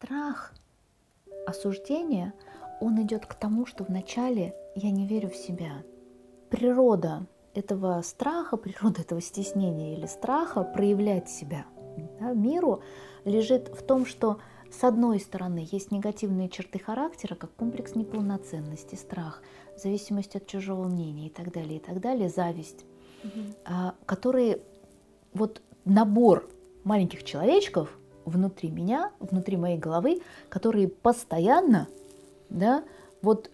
страх осуждения, он идет к тому, что вначале я не верю в себя. Природа этого страха, природа этого стеснения или страха проявлять себя да, миру лежит в том, что с одной стороны есть негативные черты характера, как комплекс неполноценности, страх, зависимость от чужого мнения и так далее, и так далее, зависть, угу. которые вот набор маленьких человечков внутри меня, внутри моей головы, которые постоянно, да, вот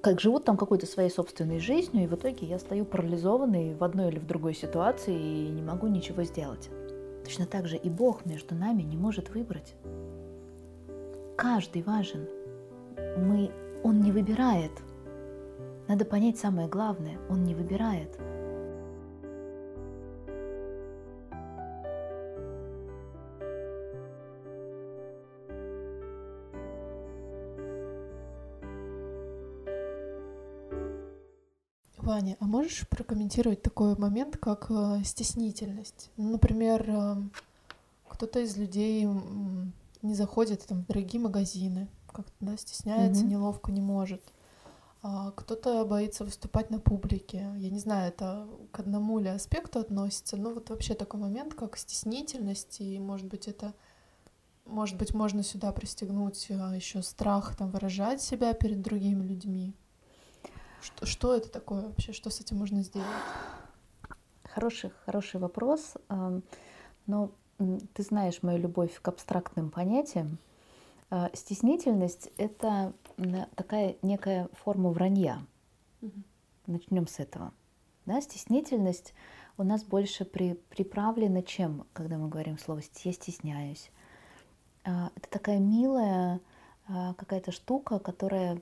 как живут там какой-то своей собственной жизнью, и в итоге я стою парализованной в одной или в другой ситуации и не могу ничего сделать. Точно так же и Бог между нами не может выбрать. Каждый важен. Мы, он не выбирает. Надо понять самое главное, он не выбирает. Ваня, а можешь прокомментировать такой момент, как э, стеснительность? Ну, например, э, кто-то из людей не заходит там, в дорогие магазины, как-то да, стесняется, mm-hmm. неловко, не может. А кто-то боится выступать на публике. Я не знаю, это к одному ли аспекту относится, но вот вообще такой момент, как стеснительность, и, может быть, это может быть, можно сюда пристегнуть э, еще страх там выражать себя перед другими людьми. Что, что это такое вообще? Что с этим можно сделать? Хороший, хороший вопрос. Но ты знаешь мою любовь к абстрактным понятиям. А, стеснительность — это такая некая форма вранья. Угу. Начнем с этого. Да, стеснительность у нас больше при, приправлена чем, когда мы говорим слово «я стесняюсь». А, это такая милая а, какая-то штука, которая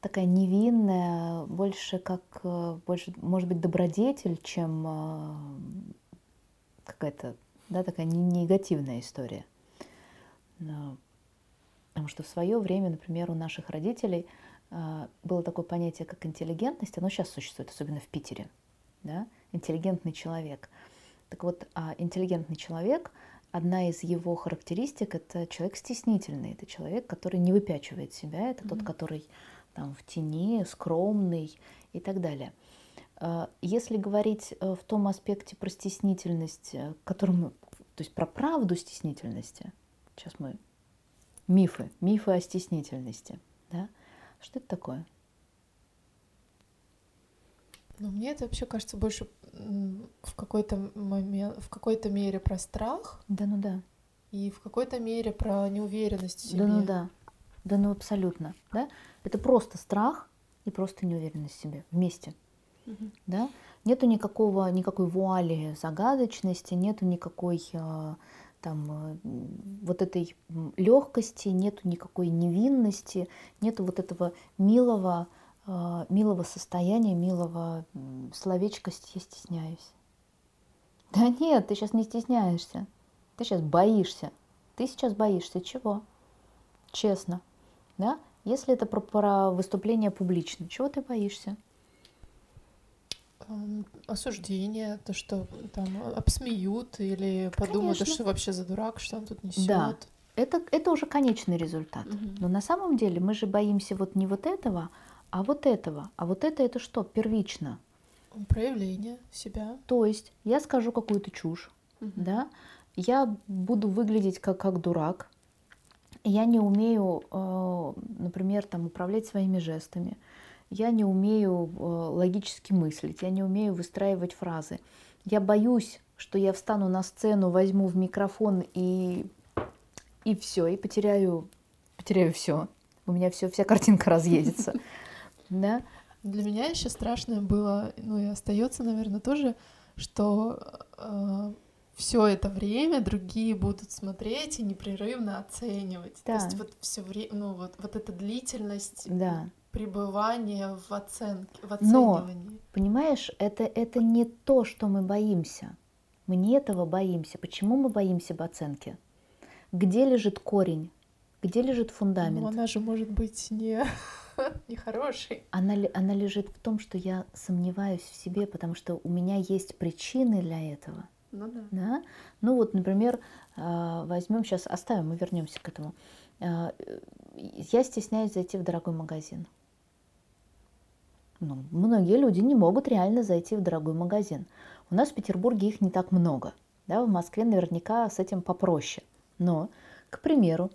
такая невинная, больше как, э, больше, может быть, добродетель, чем э, какая-то, да, такая негативная история. Потому что в свое время, например, у наших родителей э, было такое понятие, как интеллигентность, оно сейчас существует, особенно в Питере, да, интеллигентный человек. Так вот, а интеллигентный человек, одна из его характеристик – это человек стеснительный, это человек, который не выпячивает себя, это mm-hmm. тот, который там, в тени, скромный и так далее. А, если говорить э, в том аспекте про стеснительность, э, которым, то есть про правду стеснительности, сейчас мы мифы, мифы о стеснительности, да? Что это такое? Ну, мне это вообще кажется больше в какой-то момент, в какой-то мере про страх. Да, ну да. И в какой-то мере про неуверенность в себе. Да, ну да. Да, ну абсолютно, да. Это просто страх и просто неуверенность в себе вместе. Угу. Да? Нету никакого, никакой вуали загадочности, нету никакой э, там э, вот этой легкости, нету никакой невинности, нету вот этого милого, э, милого состояния, милого словечка «я стесняюсь». Да нет, ты сейчас не стесняешься, ты сейчас боишься. Ты сейчас боишься чего? Честно, да? Если это про, про выступление публично, чего ты боишься? Осуждение, то, что там обсмеют или подумают, Конечно. что вообще за дурак, что он тут несет. Да, это, это уже конечный результат. Угу. Но на самом деле мы же боимся вот не вот этого, а вот этого. А вот это это что? Первично. Проявление себя. То есть я скажу какую-то чушь, угу. да, я буду выглядеть как, как дурак, я не умею, э, например, там, управлять своими жестами, я не умею э, логически мыслить, я не умею выстраивать фразы. Я боюсь, что я встану на сцену, возьму в микрофон и, и все, и потеряю, потеряю все. У меня все, вся картинка разъедется. Да? Для меня еще страшное было, ну и остается, наверное, тоже, что э, все это время другие будут смотреть и непрерывно оценивать. Да. То есть вот все время, ну вот, вот эта длительность да. пребывания в оценке, в оценивании. Но, понимаешь, это, это не то, что мы боимся. Мы не этого боимся. Почему мы боимся об оценке? Где лежит корень? Где лежит фундамент? Ну, она же может быть не, не хорошей. Она, она лежит в том, что я сомневаюсь в себе, потому что у меня есть причины для этого. Ну да. Да? Ну вот, например, а, возьмем сейчас, оставим, мы вернемся к этому. А, я стесняюсь зайти в дорогой магазин. Ну, многие люди не могут реально зайти в дорогой магазин. У нас в Петербурге их не так много. Да, в Москве наверняка с этим попроще. Но, к примеру,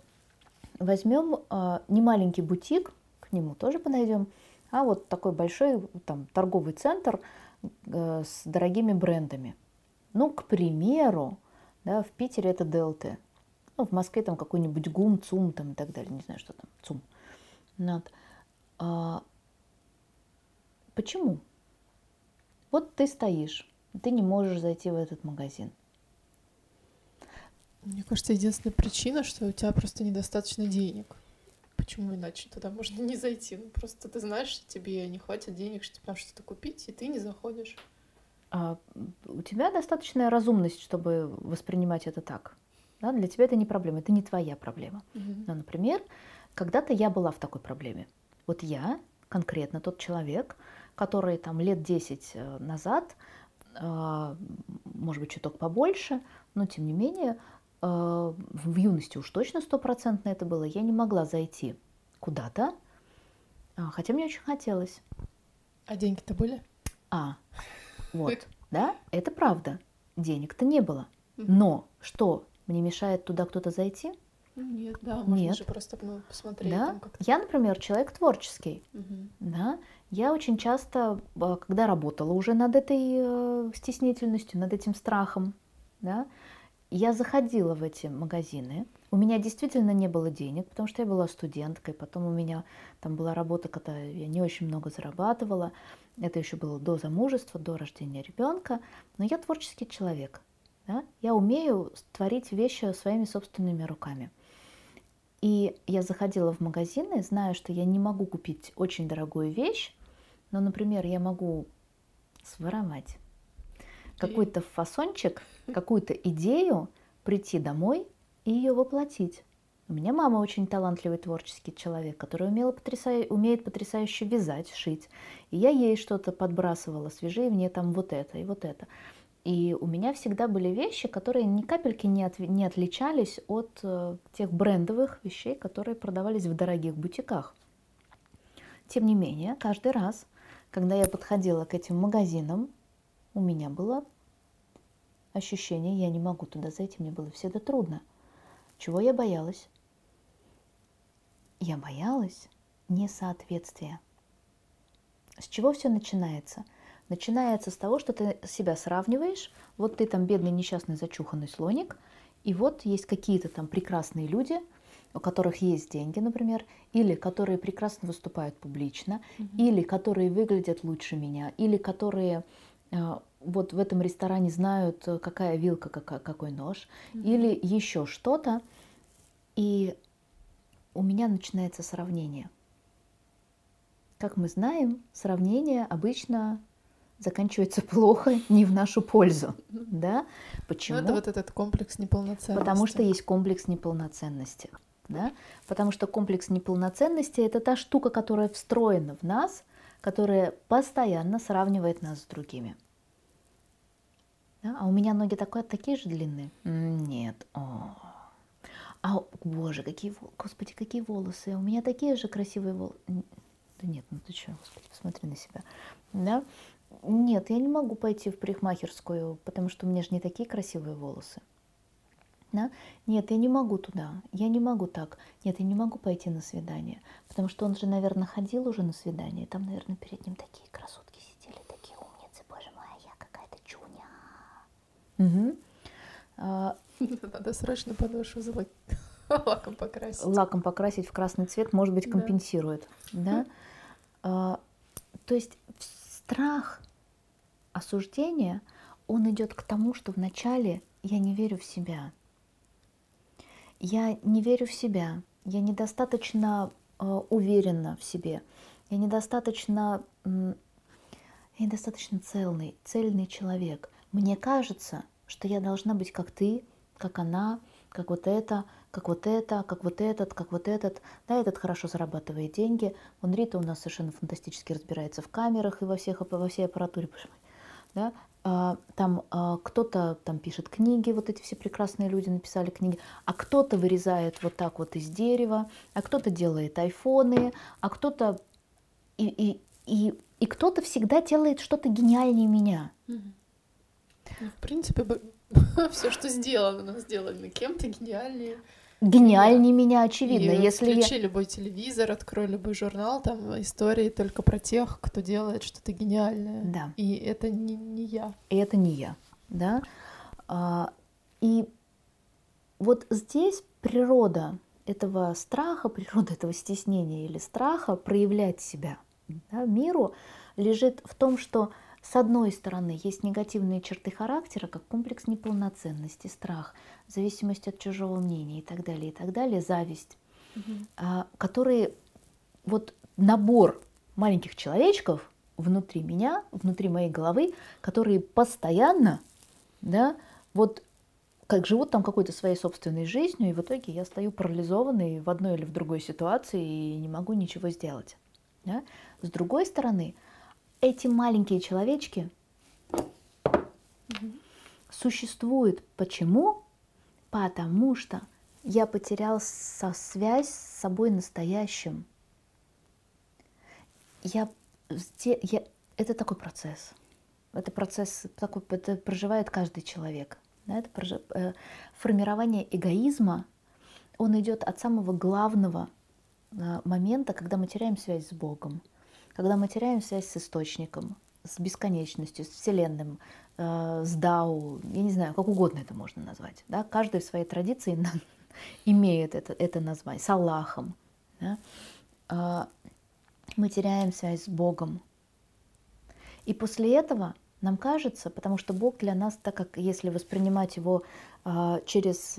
возьмем э, не маленький бутик, к нему тоже подойдем, а вот такой большой там, торговый центр э, с дорогими брендами. Ну, к примеру, да, в Питере это Делты. Ну, в Москве там какой-нибудь ГУМ, ЦУМ там и так далее, не знаю, что там, ЦУМ. Вот. А, почему? Вот ты стоишь, ты не можешь зайти в этот магазин. Мне кажется, единственная причина, что у тебя просто недостаточно денег. Почему иначе туда можно не зайти? Ну, просто ты знаешь, что тебе не хватит денег, чтобы там что-то купить, и ты не заходишь. А у тебя достаточная разумность, чтобы воспринимать это так. Да? Для тебя это не проблема, это не твоя проблема. Угу. Но, например, когда-то я была в такой проблеме. Вот я, конкретно тот человек, который там лет 10 э, назад, а, может быть, чуток побольше, но тем не менее, а, в юности уж точно стопроцентно это было, я не могла зайти куда-то, хотя мне очень хотелось. А деньги-то были? А, вот, да, это правда. Денег-то не было. Но что, мне мешает туда кто-то зайти? Нет, да, можно Нет. же просто ну, посмотреть. Да, там как-то. я, например, человек творческий. Мгм. Да, я очень часто, а, когда работала уже над этой э, стеснительностью, над этим страхом, да, я заходила в эти магазины. У меня действительно не было денег, потому что я была студенткой. Потом у меня там была работа, когда я не очень много зарабатывала. Это еще было до замужества, до рождения ребенка. Но я творческий человек. Да? Я умею творить вещи своими собственными руками. И я заходила в магазины, зная, что я не могу купить очень дорогую вещь, но, например, я могу своровать какой-то фасончик, какую-то идею, прийти домой и ее воплотить. У меня мама очень талантливый творческий человек, который умела потрясая... умеет потрясающе вязать, шить. И я ей что-то подбрасывала, свяжи мне там вот это и вот это. И у меня всегда были вещи, которые ни капельки не, от... не отличались от э, тех брендовых вещей, которые продавались в дорогих бутиках. Тем не менее, каждый раз, когда я подходила к этим магазинам, у меня было ощущение, я не могу туда зайти, мне было всегда трудно. Чего я боялась? Я боялась несоответствия. С чего все начинается? Начинается с того, что ты себя сравниваешь. Вот ты там бедный, несчастный, зачуханный слоник, и вот есть какие-то там прекрасные люди, у которых есть деньги, например, или которые прекрасно выступают публично, Мгм. или которые выглядят лучше меня, или которые вот в этом ресторане знают, э, какая вилка, какой нож, Мгм. или еще что-то. И у меня начинается сравнение. Как мы знаем, сравнение обычно заканчивается плохо, не в нашу пользу. Да? Ну, Почему? это вот этот комплекс неполноценности. Потому что есть комплекс неполноценности. Да? Потому что комплекс неполноценности это та штука, которая встроена в нас, которая постоянно сравнивает нас с другими. Да? А у меня ноги такое, такие же длинные? Нет. О. А, боже, какие, господи, какие волосы. У меня такие же красивые волосы. Да нет, ну ты что, господи, посмотри на себя. Да? Нет, я не могу пойти в парикмахерскую, потому что у меня же не такие красивые волосы. Да? Нет, я не могу туда, я не могу так. Нет, я не могу пойти на свидание, потому что он же, наверное, ходил уже на свидание, там, наверное, перед ним такие красотки сидели, такие умницы, боже мой, а я какая-то чуня. Мгм. А, Надо срочно подошву залак- лаком покрасить. лаком покрасить в красный цвет, может быть, Да. компенсирует. Да? А, то есть страх осуждения, он идет к тому, что вначале я не верю в себя. Я не верю в себя, я недостаточно э, уверена в себе, я недостаточно, я недостаточно цельный, цельный человек. Мне кажется, что я должна быть как ты, как она, как вот это, как вот это, как вот этот, как вот этот. Да, этот хорошо зарабатывает деньги. Вон Рита у нас совершенно фантастически разбирается в камерах и во, всех, во всей аппаратуре. Да? А, там а, кто-то там пишет книги, вот эти все прекрасные люди написали книги, а кто-то вырезает вот так вот из дерева, а кто-то делает айфоны, а кто-то и, и, и, и кто-то всегда делает что-то гениальнее меня. Ну, в принципе, все, что сделано, сделано кем-то гениальнее гениальнее меня, очевидно. И Если включи я... любой телевизор, открой любой журнал, там истории только про тех, кто делает что-то гениальное. Да. И это не, не я. И это не я, да. А, и вот здесь природа этого страха, природа этого стеснения или страха проявлять себя да, миру лежит в том, что с одной стороны, есть негативные черты характера, как комплекс неполноценности, страх, зависимость от чужого мнения и так далее, и так далее, зависть, угу. которые вот набор маленьких человечков внутри меня, внутри моей головы, которые постоянно, да, вот как живут там какой-то своей собственной жизнью, и в итоге я стою парализованной в одной или в другой ситуации и не могу ничего сделать. Да? С другой стороны, эти маленькие человечки существуют. Почему? Потому что я потерял со связь с собой настоящим. Я, я, это такой процесс. Это процесс, такой, это проживает каждый человек. Да, это прожив, э, формирование эгоизма, он идет от самого главного э, момента, когда мы теряем связь с Богом когда мы теряем связь с источником, с бесконечностью, с Вселенным, э, с Дау, я не знаю, как угодно это можно назвать. Да? Каждый в своей традиции имеет это, это название, с Аллахом. Да? Э, мы теряем связь с Богом. И после этого нам кажется, потому что Бог для нас, так как если воспринимать его э, через,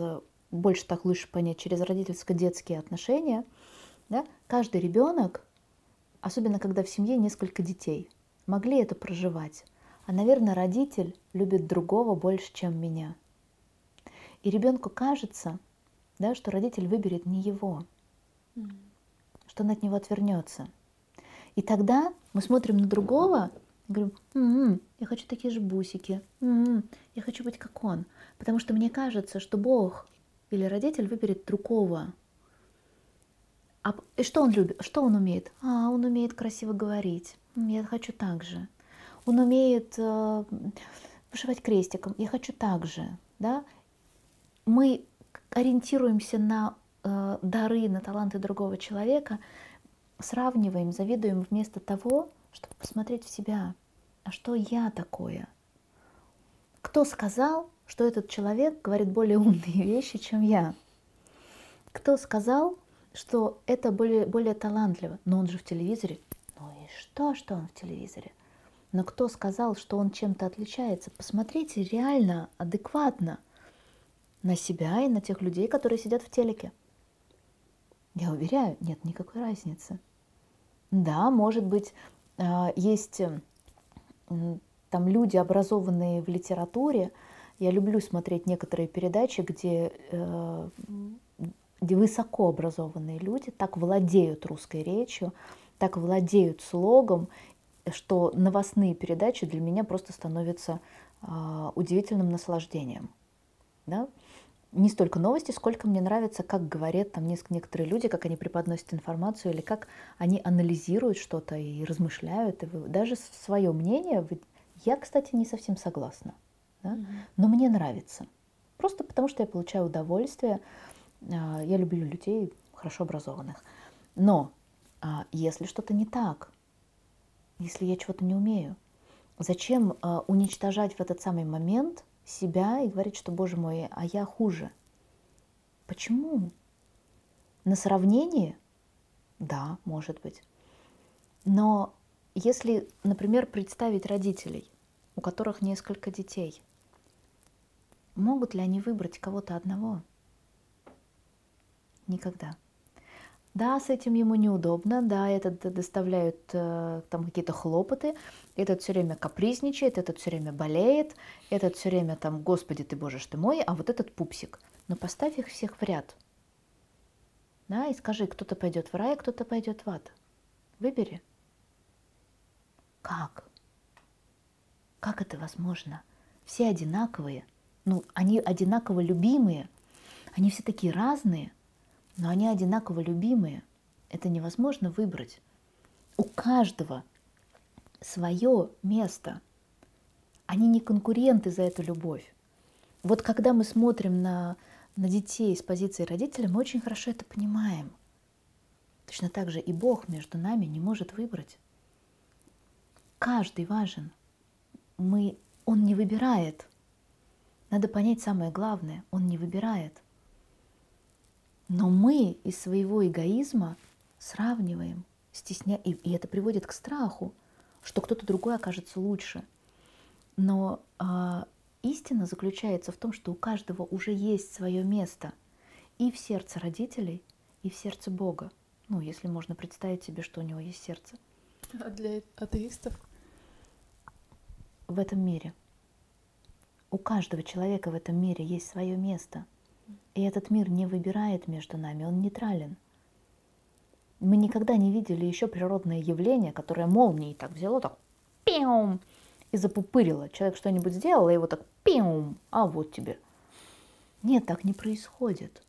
больше так лучше понять, через родительско-детские отношения, да, каждый ребенок особенно когда в семье несколько детей, могли это проживать. А, наверное, родитель любит другого больше, чем меня. И ребенку кажется, да, что родитель выберет не его, mm. что он от него отвернется. И тогда мы смотрим на другого и говорим, м-м, я хочу такие же бусики, м-м, я хочу быть как он. Потому что мне кажется, что Бог или родитель выберет другого, а что он любит? Что он умеет? А, он умеет красиво говорить. Я хочу так же. Он умеет э, вышивать крестиком. Я хочу так же. Да? Мы ориентируемся на э, дары, на таланты другого человека, сравниваем, завидуем вместо того, чтобы посмотреть в себя. А что я такое? Кто сказал, что этот человек говорит более умные вещи, чем я? Кто сказал, что это более, более талантливо. Но он же в телевизоре. Ну и что, что он в телевизоре? Но кто сказал, что он чем-то отличается? Посмотрите реально, адекватно на себя и на тех людей, которые сидят в телеке. Я уверяю, нет никакой разницы. Да, может быть, а, есть там люди, образованные в литературе. Я люблю смотреть некоторые передачи, где э, где высокообразованные люди так владеют русской речью, так владеют слогом, что новостные передачи для меня просто становятся э, удивительным наслаждением. Да? Не столько новости, сколько мне нравится, как говорят там некоторые люди, как они преподносят информацию, или как они анализируют что-то и размышляют. И даже свое мнение, я, кстати, не совсем согласна, да? но мне нравится. Просто потому что я получаю удовольствие а, я люблю людей хорошо образованных. Но а, если что-то не так, если я чего-то не умею, зачем а, уничтожать в этот самый момент себя и говорить, что, боже мой, а я хуже? Почему? На сравнении? Да, может быть. Но если, например, представить родителей, у которых несколько детей, могут ли они выбрать кого-то одного? Никогда. Да, с этим ему неудобно, да, этот доставляют э, там какие-то хлопоты, этот все время капризничает, этот все время болеет, этот все время там, Господи ты, Боже ж ты мой, а вот этот пупсик. Но поставь их всех в ряд. Да, и скажи, кто-то пойдет в рай, а кто-то пойдет в ад. Выбери. Как? Как это возможно? Все одинаковые. Ну, они одинаково любимые. Они все такие разные, но они одинаково любимые. Это невозможно выбрать. У каждого свое место. Они не конкуренты за эту любовь. Вот когда мы смотрим на, на детей с позиции родителя, мы очень хорошо это понимаем. Точно так же и Бог между нами не может выбрать. Каждый важен. Мы, он не выбирает. Надо понять самое главное. Он не выбирает. Но мы из своего эгоизма сравниваем, стесня... и, и это приводит к страху, что кто-то другой окажется лучше. Но а, истина заключается в том, что у каждого уже есть свое место и в сердце родителей, и в сердце Бога. Ну, если можно представить себе, что у него есть сердце. А для атеистов? В этом мире. У каждого человека в этом мире есть свое место – и этот мир не выбирает между нами, он нейтрален. Мы никогда не видели еще природное явление, которое молнией так взяло, так пиум, и запупырило. Человек что-нибудь сделал, и его так пиум, а вот тебе. Нет, так не происходит.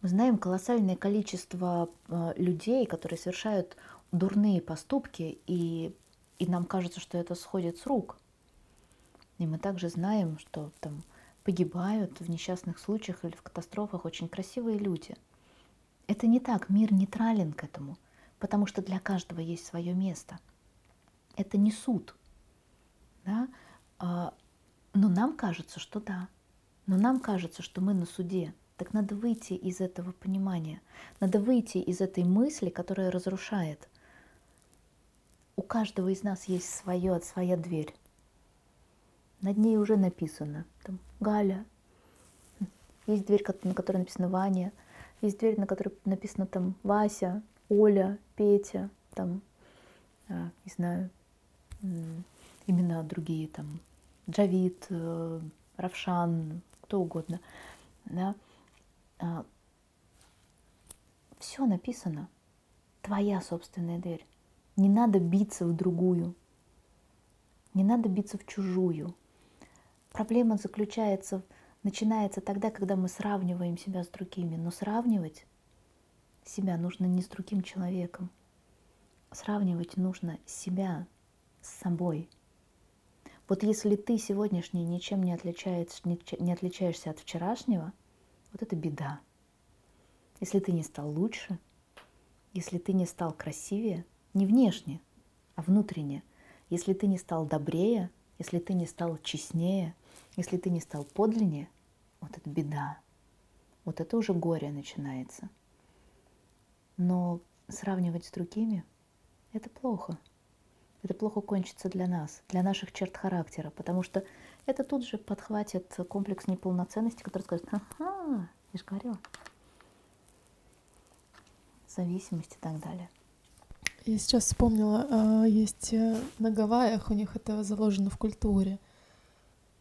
Мы знаем колоссальное количество э, людей, которые совершают дурные поступки, и, и нам кажется, что это сходит с рук. И мы также знаем, что там погибают в несчастных случаях или в катастрофах очень красивые люди. Это не так, мир нейтрален к этому, потому что для каждого есть свое место. Это не суд. Да? А, но нам кажется, что да. Но нам кажется, что мы на суде. Так надо выйти из этого понимания. Надо выйти из этой мысли, которая разрушает. У каждого из нас есть свое, своя дверь. Над ней уже написано там, Галя. Есть дверь, на которой написано Ваня. Есть дверь, на которой написано там Вася, Оля, Петя, там, а, не знаю, имена другие, там, Джавид, э, Равшан, кто угодно. Да? А, все написано. Твоя собственная дверь. Не надо биться в другую. Не надо биться в чужую. Проблема заключается, начинается тогда, когда мы сравниваем себя с другими. Но сравнивать себя нужно не с другим человеком. Сравнивать нужно себя с собой. Вот если ты сегодняшний ничем не отличаешься, не отличаешься от вчерашнего, вот это беда. Если ты не стал лучше, если ты не стал красивее, не внешне, а внутренне, если ты не стал добрее, если ты не стал честнее, если ты не стал подлиннее, вот это беда. Вот это уже горе начинается. Но сравнивать с другими – это плохо. Это плохо кончится для нас, для наших черт характера, потому что это тут же подхватит комплекс неполноценности, который скажет, ага, я же говорила, зависимость и так далее. Я сейчас вспомнила, а, есть э, на Гавайях, у них это заложено в культуре.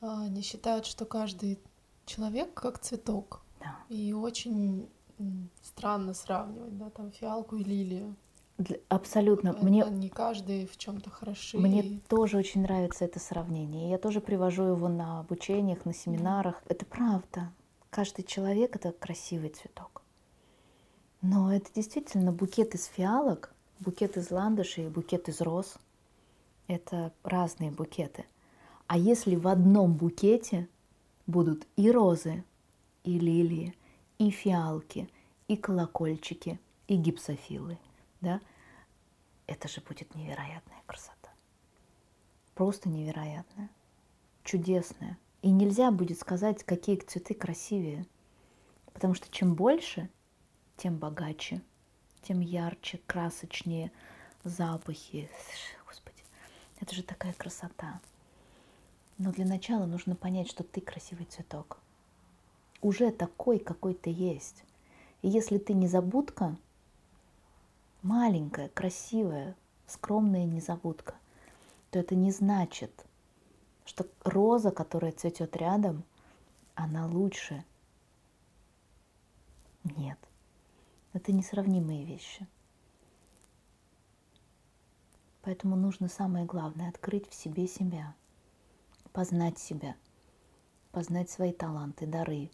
А, они считают, что каждый человек как цветок. Да. И очень странно сравнивать, да, там фиалку и лилию. Абсолютно. Это Мне не каждый в чем-то хороши. Мне тоже очень нравится это сравнение. Я тоже привожу его на обучениях, на семинарах. Это правда. Каждый человек это красивый цветок. Но это действительно букет из фиалок Букет из ландышей и букет из роз – это разные букеты. А если в одном букете будут и розы, и лилии, и фиалки, и колокольчики, и гипсофилы, да, это же будет невероятная красота. Просто невероятная, чудесная. И нельзя будет сказать, какие цветы красивее. Потому что чем больше, тем богаче – тем ярче, красочнее запахи. Господи, это же такая красота. Но для начала нужно понять, что ты красивый цветок. Уже такой, какой ты есть. И если ты незабудка, маленькая, красивая, скромная незабудка, то это не значит, что роза, которая цветет рядом, она лучше. Нет. Это несравнимые вещи. Поэтому нужно самое главное – открыть в себе себя, познать себя, познать свои таланты, дары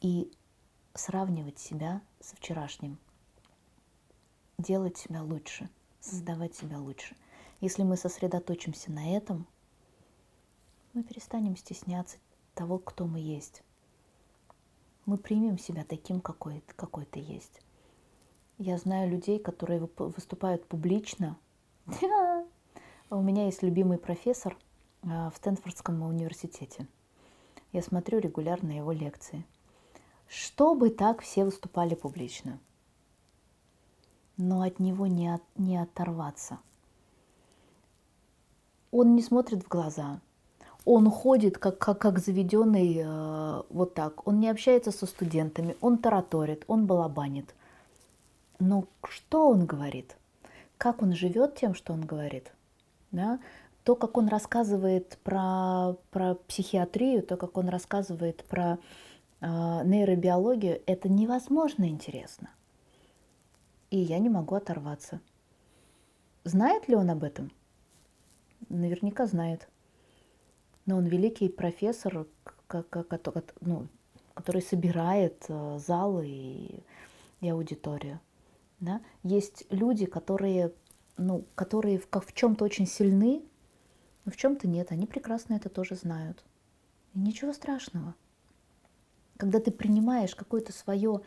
и сравнивать себя со вчерашним, делать себя лучше, создавать себя лучше. Если мы сосредоточимся на этом, мы перестанем стесняться того, кто мы есть. Мы примем себя таким, какой, какой ты есть. Я знаю людей, которые выступают публично. У меня есть любимый профессор а, в Стэнфордском университете. Я смотрю регулярно его лекции. Чтобы так все выступали публично. Но от него не, от, не оторваться. Он не смотрит в глаза, он ходит как, как, как заведенный э, вот так. Он не общается со студентами, он тараторит, он балабанит. Но что он говорит? Как он живет тем, что он говорит? Да? То, как он рассказывает про, про психиатрию, то, как он рассказывает про э, нейробиологию, это невозможно интересно. И я не могу оторваться. Знает ли он об этом? Наверняка знает но он великий профессор, ну, который собирает э, залы и аудиторию. Да? Есть люди, которые, ну, которые в, в чем-то очень сильны, но в чем-то нет. Они прекрасно это тоже знают. И ничего страшного. Когда ты принимаешь какое-то свое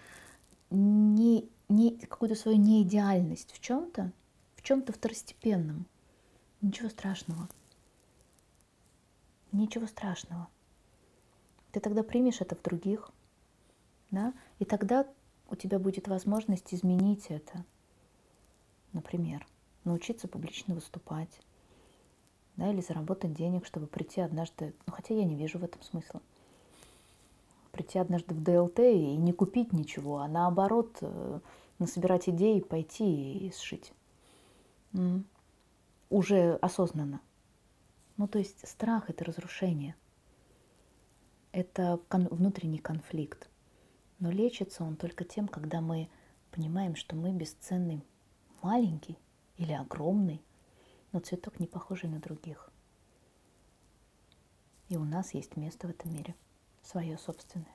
не, не, какую-то свою неидеальность в чем-то, в чем-то второстепенном, ничего страшного. Ничего страшного. Ты тогда примешь это в других, да? И тогда у тебя будет возможность изменить это. Например, научиться публично выступать, да, или заработать денег, чтобы прийти однажды, ну хотя я не вижу в этом смысла, прийти однажды в ДЛТ и не купить ничего, а наоборот э, насобирать идеи, пойти и сшить. М-м. Уже осознанно. Ну, то есть страх – это разрушение. Это кон- внутренний конфликт. Но лечится он только тем, когда мы понимаем, что мы бесценный маленький или огромный, но цветок не похожий на других. И у нас есть место в этом мире, свое собственное.